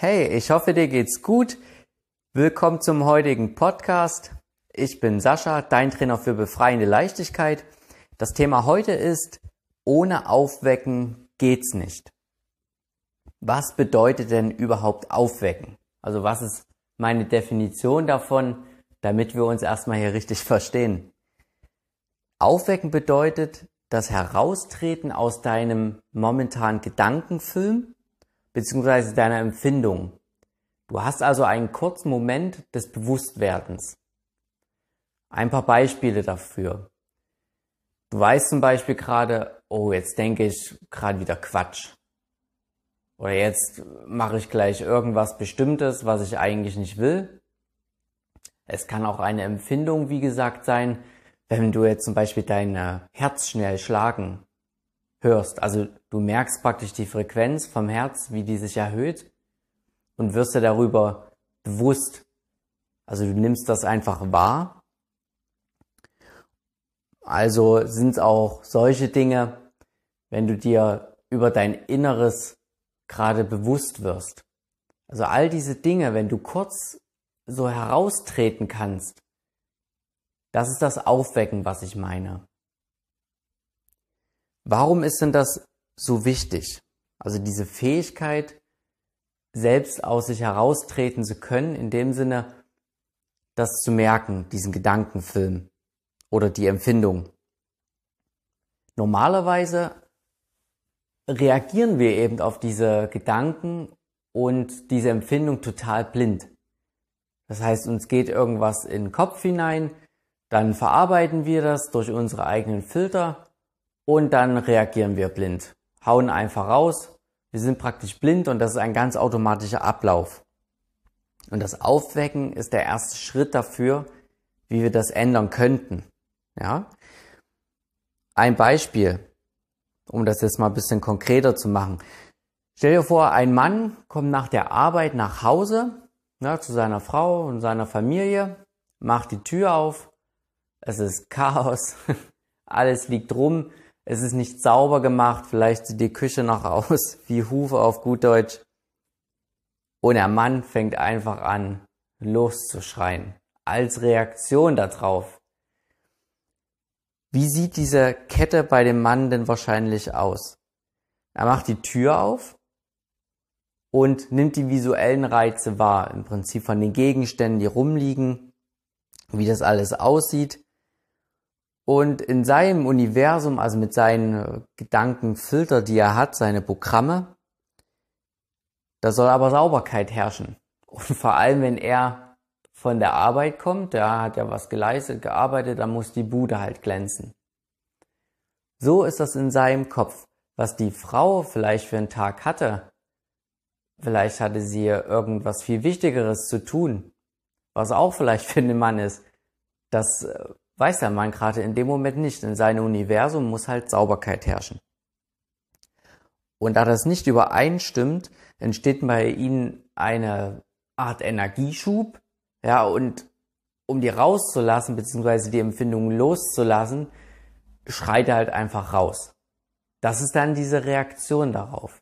Hey, ich hoffe, dir geht's gut. Willkommen zum heutigen Podcast. Ich bin Sascha, dein Trainer für befreiende Leichtigkeit. Das Thema heute ist, ohne Aufwecken geht's nicht. Was bedeutet denn überhaupt Aufwecken? Also was ist meine Definition davon, damit wir uns erstmal hier richtig verstehen? Aufwecken bedeutet das Heraustreten aus deinem momentanen Gedankenfilm beziehungsweise deiner Empfindung. Du hast also einen kurzen Moment des Bewusstwerdens. Ein paar Beispiele dafür. Du weißt zum Beispiel gerade, oh, jetzt denke ich gerade wieder Quatsch. Oder jetzt mache ich gleich irgendwas Bestimmtes, was ich eigentlich nicht will. Es kann auch eine Empfindung, wie gesagt, sein, wenn du jetzt zum Beispiel dein Herz schnell schlagen hörst. Also du merkst praktisch die Frequenz vom Herz, wie die sich erhöht und wirst dir darüber bewusst. Also du nimmst das einfach wahr. Also sind es auch solche Dinge, wenn du dir über dein Inneres gerade bewusst wirst. Also all diese Dinge, wenn du kurz so heraustreten kannst, das ist das Aufwecken, was ich meine. Warum ist denn das so wichtig? Also diese Fähigkeit, selbst aus sich heraustreten zu können, in dem Sinne, das zu merken, diesen Gedankenfilm oder die Empfindung. Normalerweise reagieren wir eben auf diese Gedanken und diese Empfindung total blind. Das heißt, uns geht irgendwas in den Kopf hinein, dann verarbeiten wir das durch unsere eigenen Filter und dann reagieren wir blind. Hauen einfach raus. Wir sind praktisch blind und das ist ein ganz automatischer Ablauf. Und das Aufwecken ist der erste Schritt dafür, wie wir das ändern könnten. Ja? Ein Beispiel, um das jetzt mal ein bisschen konkreter zu machen. Stell dir vor, ein Mann kommt nach der Arbeit nach Hause ja, zu seiner Frau und seiner Familie, macht die Tür auf, es ist Chaos, alles liegt rum, es ist nicht sauber gemacht, vielleicht sieht die Küche noch aus wie Hufe auf gut Deutsch. Und der Mann fängt einfach an, loszuschreien, als Reaktion darauf. Wie sieht diese Kette bei dem Mann denn wahrscheinlich aus? Er macht die Tür auf und nimmt die visuellen Reize wahr, im Prinzip von den Gegenständen, die rumliegen, wie das alles aussieht und in seinem Universum, also mit seinen äh, Gedankenfilter, die er hat, seine Programme, da soll aber Sauberkeit herrschen. Und vor allem, wenn er von der Arbeit kommt, der hat ja was geleistet, gearbeitet, dann muss die Bude halt glänzen. So ist das in seinem Kopf. Was die Frau vielleicht für einen Tag hatte, vielleicht hatte sie irgendwas viel Wichtigeres zu tun, was auch vielleicht für den Mann ist, das äh, weiß der Mann gerade in dem Moment nicht. In seinem Universum muss halt Sauberkeit herrschen. Und da das nicht übereinstimmt, entsteht bei ihnen eine Art Energieschub, ja, und um die rauszulassen, beziehungsweise die Empfindung loszulassen, schreit er halt einfach raus. Das ist dann diese Reaktion darauf.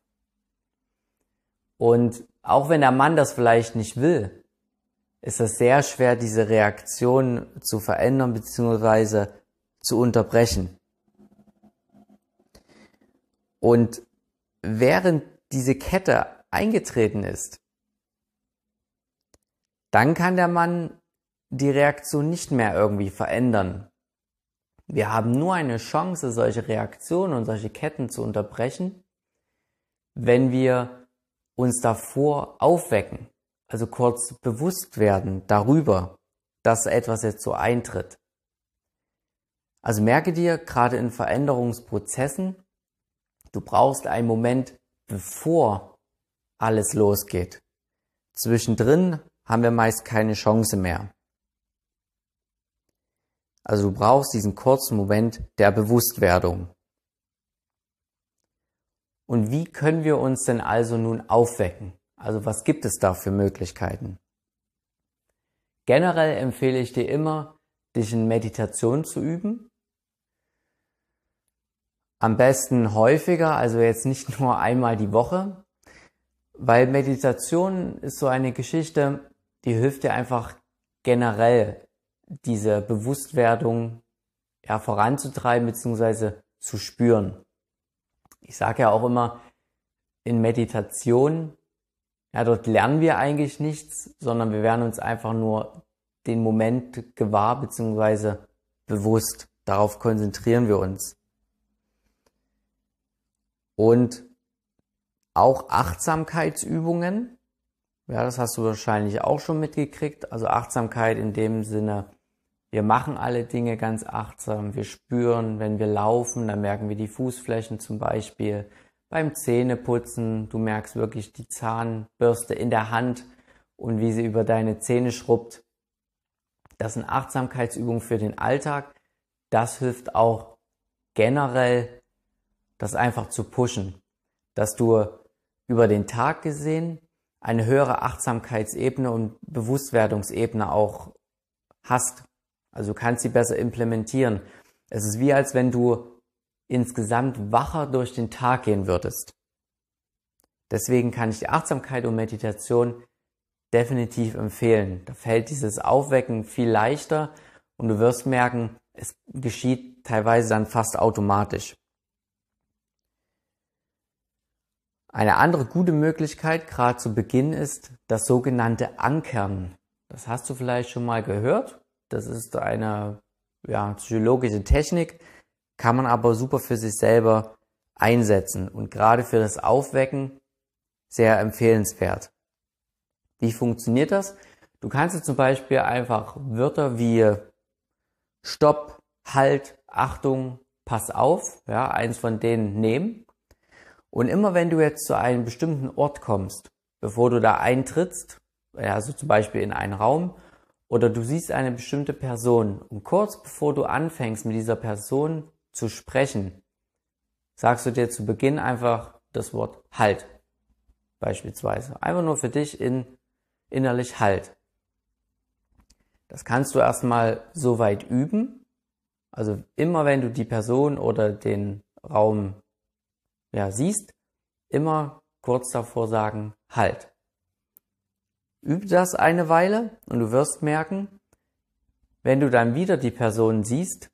Und auch wenn der Mann das vielleicht nicht will, ist es sehr schwer, diese Reaktion zu verändern bzw. zu unterbrechen. Und während diese Kette eingetreten ist, dann kann der Mann die Reaktion nicht mehr irgendwie verändern. Wir haben nur eine Chance, solche Reaktionen und solche Ketten zu unterbrechen, wenn wir uns davor aufwecken also kurz bewusst werden darüber, dass etwas jetzt so eintritt. Also merke dir gerade in Veränderungsprozessen, du brauchst einen Moment, bevor alles losgeht. Zwischendrin haben wir meist keine Chance mehr. Also du brauchst diesen kurzen Moment der Bewusstwerdung. Und wie können wir uns denn also nun aufwecken? Also was gibt es da für Möglichkeiten? Generell empfehle ich dir immer, dich in Meditation zu üben. Am besten häufiger, also jetzt nicht nur einmal die Woche. Weil Meditation ist so eine Geschichte, die hilft dir einfach generell diese Bewusstwerdung ja, voranzutreiben bzw. zu spüren. Ich sage ja auch immer, in Meditation, ja, dort lernen wir eigentlich nichts, sondern wir werden uns einfach nur den Moment gewahr bzw. bewusst. Darauf konzentrieren wir uns. Und auch Achtsamkeitsübungen, ja, das hast du wahrscheinlich auch schon mitgekriegt. Also Achtsamkeit in dem Sinne, wir machen alle Dinge ganz achtsam. Wir spüren, wenn wir laufen, dann merken wir die Fußflächen zum Beispiel. Beim Zähneputzen, du merkst wirklich die Zahnbürste in der Hand und wie sie über deine Zähne schrubbt. Das sind Achtsamkeitsübungen für den Alltag. Das hilft auch generell, das einfach zu pushen, dass du über den Tag gesehen eine höhere Achtsamkeitsebene und Bewusstwerdungsebene auch hast. Also du kannst sie besser implementieren. Es ist wie als wenn du insgesamt wacher durch den Tag gehen würdest. Deswegen kann ich die Achtsamkeit und Meditation definitiv empfehlen. Da fällt dieses Aufwecken viel leichter und du wirst merken, es geschieht teilweise dann fast automatisch. Eine andere gute Möglichkeit, gerade zu Beginn, ist das sogenannte Ankern. Das hast du vielleicht schon mal gehört. Das ist eine ja, psychologische Technik, kann man aber super für sich selber einsetzen und gerade für das Aufwecken sehr empfehlenswert. Wie funktioniert das? Du kannst zum Beispiel einfach Wörter wie Stopp, Halt, Achtung, Pass auf, ja, eins von denen nehmen und immer wenn du jetzt zu einem bestimmten Ort kommst, bevor du da eintrittst, also zum Beispiel in einen Raum, oder du siehst eine bestimmte Person und kurz bevor du anfängst mit dieser Person zu sprechen, sagst du dir zu Beginn einfach das Wort Halt. Beispielsweise. Einfach nur für dich in innerlich Halt. Das kannst du erstmal so weit üben. Also immer wenn du die Person oder den Raum ja, siehst, immer kurz davor sagen, halt. Üb das eine Weile und du wirst merken, wenn du dann wieder die Person siehst,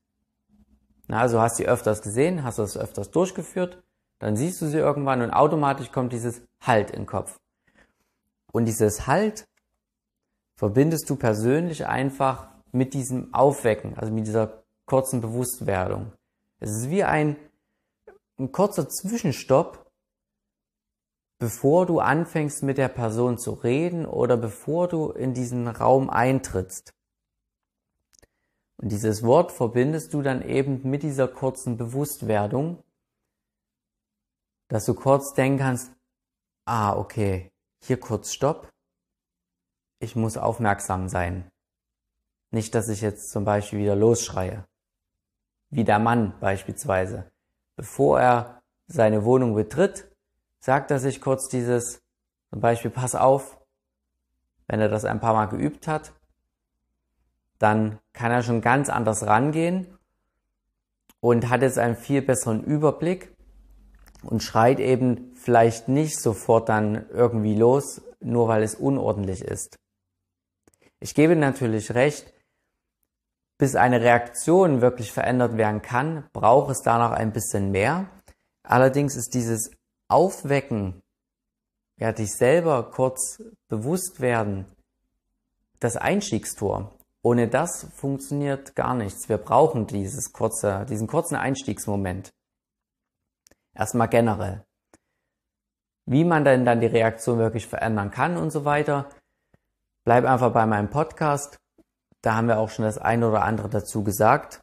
also hast sie öfters gesehen, hast das öfters durchgeführt, dann siehst du sie irgendwann und automatisch kommt dieses Halt in den Kopf. Und dieses Halt verbindest du persönlich einfach mit diesem Aufwecken, also mit dieser kurzen Bewusstwerdung. Es ist wie ein ein kurzer Zwischenstopp, bevor du anfängst mit der Person zu reden oder bevor du in diesen Raum eintrittst. Und dieses Wort verbindest du dann eben mit dieser kurzen Bewusstwerdung, dass du kurz denken kannst, ah, okay, hier kurz Stopp, ich muss aufmerksam sein. Nicht, dass ich jetzt zum Beispiel wieder losschreie. Wie der Mann beispielsweise bevor er seine Wohnung betritt, sagt er sich kurz dieses, zum Beispiel, pass auf, wenn er das ein paar Mal geübt hat, dann kann er schon ganz anders rangehen und hat jetzt einen viel besseren Überblick und schreit eben vielleicht nicht sofort dann irgendwie los, nur weil es unordentlich ist. Ich gebe natürlich recht, bis eine Reaktion wirklich verändert werden kann, braucht es danach ein bisschen mehr. Allerdings ist dieses Aufwecken, ja, dich selber kurz bewusst werden, das Einstiegstor. Ohne das funktioniert gar nichts. Wir brauchen dieses kurze, diesen kurzen Einstiegsmoment. Erstmal generell. Wie man denn dann die Reaktion wirklich verändern kann und so weiter, bleib einfach bei meinem Podcast. Da haben wir auch schon das eine oder andere dazu gesagt.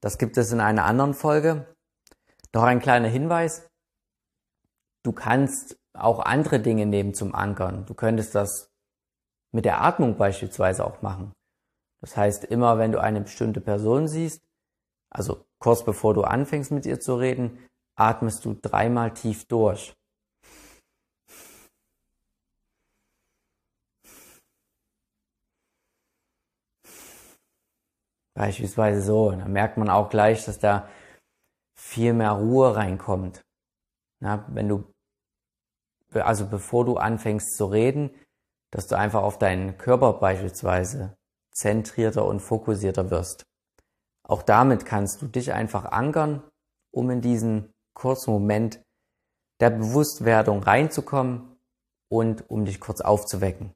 Das gibt es in einer anderen Folge. Noch ein kleiner Hinweis. Du kannst auch andere Dinge nehmen zum Ankern. Du könntest das mit der Atmung beispielsweise auch machen. Das heißt, immer wenn du eine bestimmte Person siehst, also kurz bevor du anfängst mit ihr zu reden, atmest du dreimal tief durch. Beispielsweise so. Dann merkt man auch gleich, dass da viel mehr Ruhe reinkommt. Na, wenn du also bevor du anfängst zu reden, dass du einfach auf deinen Körper beispielsweise zentrierter und fokussierter wirst. Auch damit kannst du dich einfach ankern, um in diesen kurzen Moment der Bewusstwerdung reinzukommen und um dich kurz aufzuwecken.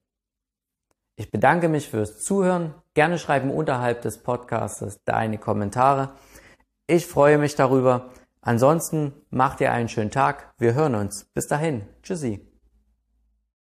Ich bedanke mich fürs Zuhören. Gerne schreiben unterhalb des Podcasts deine Kommentare. Ich freue mich darüber. Ansonsten mach dir einen schönen Tag. Wir hören uns. Bis dahin. Tschüssi.